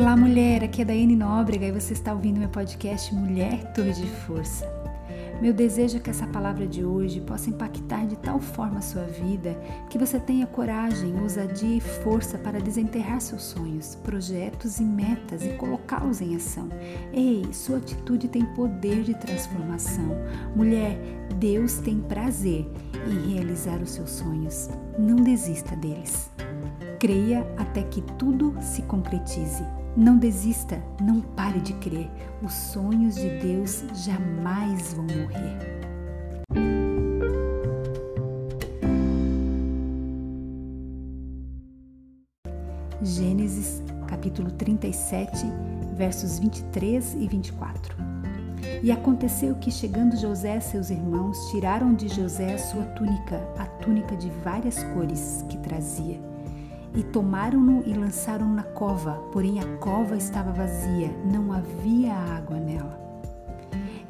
Olá, mulher. Aqui é Daiane Nóbrega e você está ouvindo meu podcast Mulher Torre de Força. Meu desejo é que essa palavra de hoje possa impactar de tal forma a sua vida que você tenha coragem, ousadia e força para desenterrar seus sonhos, projetos e metas e colocá-los em ação. Ei, sua atitude tem poder de transformação. Mulher, Deus tem prazer em realizar os seus sonhos. Não desista deles. Creia até que tudo se concretize. Não desista, não pare de crer. Os sonhos de Deus jamais vão morrer. Gênesis capítulo 37, versos 23 e 24. E aconteceu que, chegando José seus irmãos, tiraram de José a sua túnica, a túnica de várias cores que trazia e tomaram-no e lançaram-no na cova, porém a cova estava vazia, não havia água nela.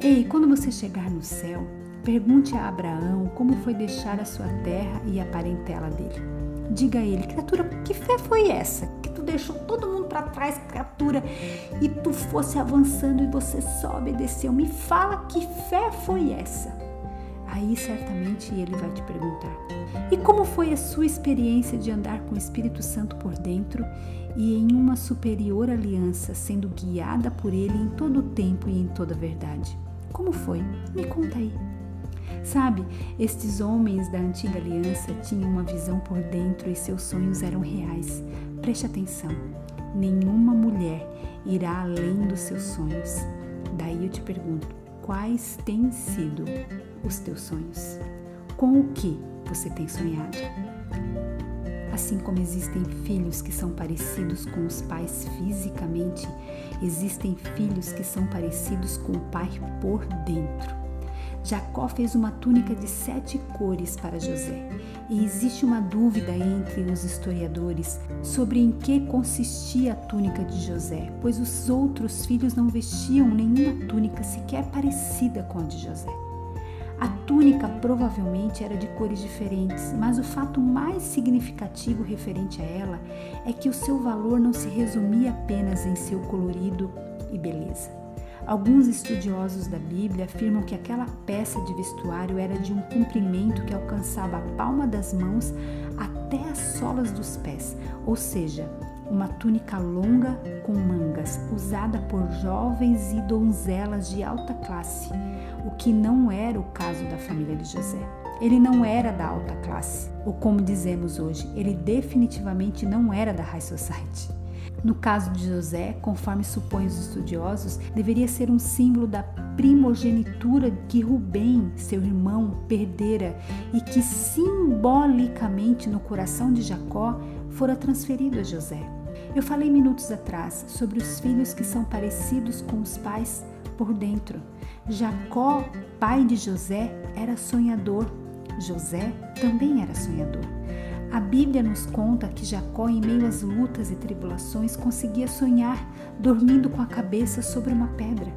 Ei, quando você chegar no céu, pergunte a Abraão como foi deixar a sua terra e a parentela dele. Diga a ele, criatura, que fé foi essa? Que tu deixou todo mundo para trás, criatura, e tu fosse avançando e você só obedeceu. Me fala que fé foi essa? Aí certamente ele vai te perguntar: e como foi a sua experiência de andar com o Espírito Santo por dentro e em uma superior aliança, sendo guiada por ele em todo o tempo e em toda a verdade? Como foi? Me conta aí. Sabe, estes homens da antiga aliança tinham uma visão por dentro e seus sonhos eram reais. Preste atenção: nenhuma mulher irá além dos seus sonhos. Daí eu te pergunto: quais têm sido os teus sonhos? Com o que você tem sonhado? Assim como existem filhos que são parecidos com os pais fisicamente, existem filhos que são parecidos com o pai por dentro. Jacó fez uma túnica de sete cores para José, e existe uma dúvida entre os historiadores sobre em que consistia a túnica de José, pois os outros filhos não vestiam nenhuma túnica sequer parecida com a de José. A túnica provavelmente era de cores diferentes, mas o fato mais significativo referente a ela é que o seu valor não se resumia apenas em seu colorido e beleza. Alguns estudiosos da Bíblia afirmam que aquela peça de vestuário era de um comprimento que alcançava a palma das mãos até as solas dos pés, ou seja, uma túnica longa com mangas, usada por jovens e donzelas de alta classe, o que não era o caso da família de José. Ele não era da alta classe, ou como dizemos hoje, ele definitivamente não era da high society. No caso de José, conforme supõem os estudiosos, deveria ser um símbolo da primogenitura que Rubem, seu irmão, perdera e que simbolicamente no coração de Jacó fora transferido a José. Eu falei minutos atrás sobre os filhos que são parecidos com os pais por dentro. Jacó, pai de José, era sonhador. José também era sonhador. A Bíblia nos conta que Jacó, em meio às lutas e tribulações, conseguia sonhar dormindo com a cabeça sobre uma pedra.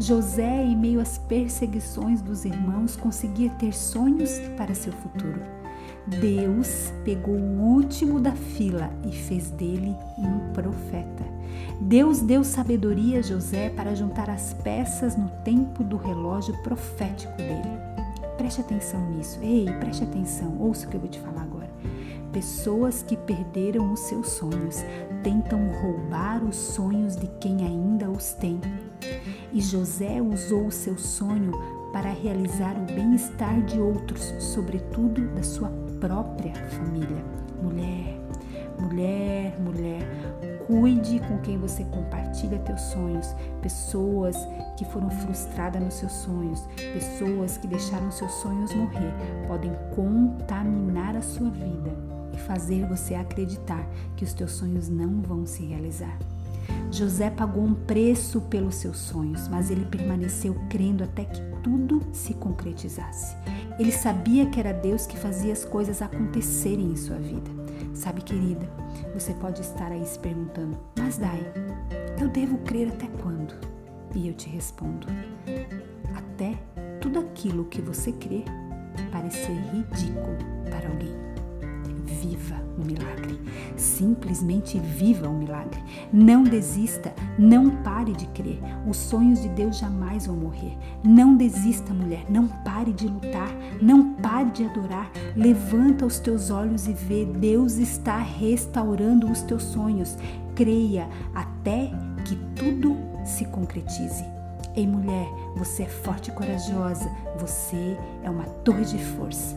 José, em meio às perseguições dos irmãos, conseguia ter sonhos para seu futuro. Deus pegou o último da fila e fez dele um profeta. Deus deu sabedoria a José para juntar as peças no tempo do relógio profético dele. Preste atenção nisso. Ei, preste atenção. Ouça o que eu vou te falar agora. Pessoas que perderam os seus sonhos tentam roubar os sonhos de quem ainda os tem. E José usou o seu sonho para realizar o bem-estar de outros, sobretudo da sua própria família. Mulher, mulher, mulher, cuide com quem você compartilha teus sonhos. Pessoas que foram frustradas nos seus sonhos, pessoas que deixaram seus sonhos morrer, podem contaminar a sua vida e fazer você acreditar que os teus sonhos não vão se realizar. José pagou um preço pelos seus sonhos, mas ele permaneceu crendo até que tudo se concretizasse. Ele sabia que era Deus que fazia as coisas acontecerem em sua vida. Sabe, querida, você pode estar aí se perguntando: Mas Dai, eu devo crer até quando? E eu te respondo: Até tudo aquilo que você crê parecer ridículo para alguém. Viva o milagre. Simplesmente viva o milagre. Não desista, não pare de crer. Os sonhos de Deus jamais vão morrer. Não desista, mulher, não pare de lutar, não pare de adorar. Levanta os teus olhos e vê, Deus está restaurando os teus sonhos. Creia até que tudo se concretize. Ei, mulher, você é forte e corajosa, você é uma torre de força.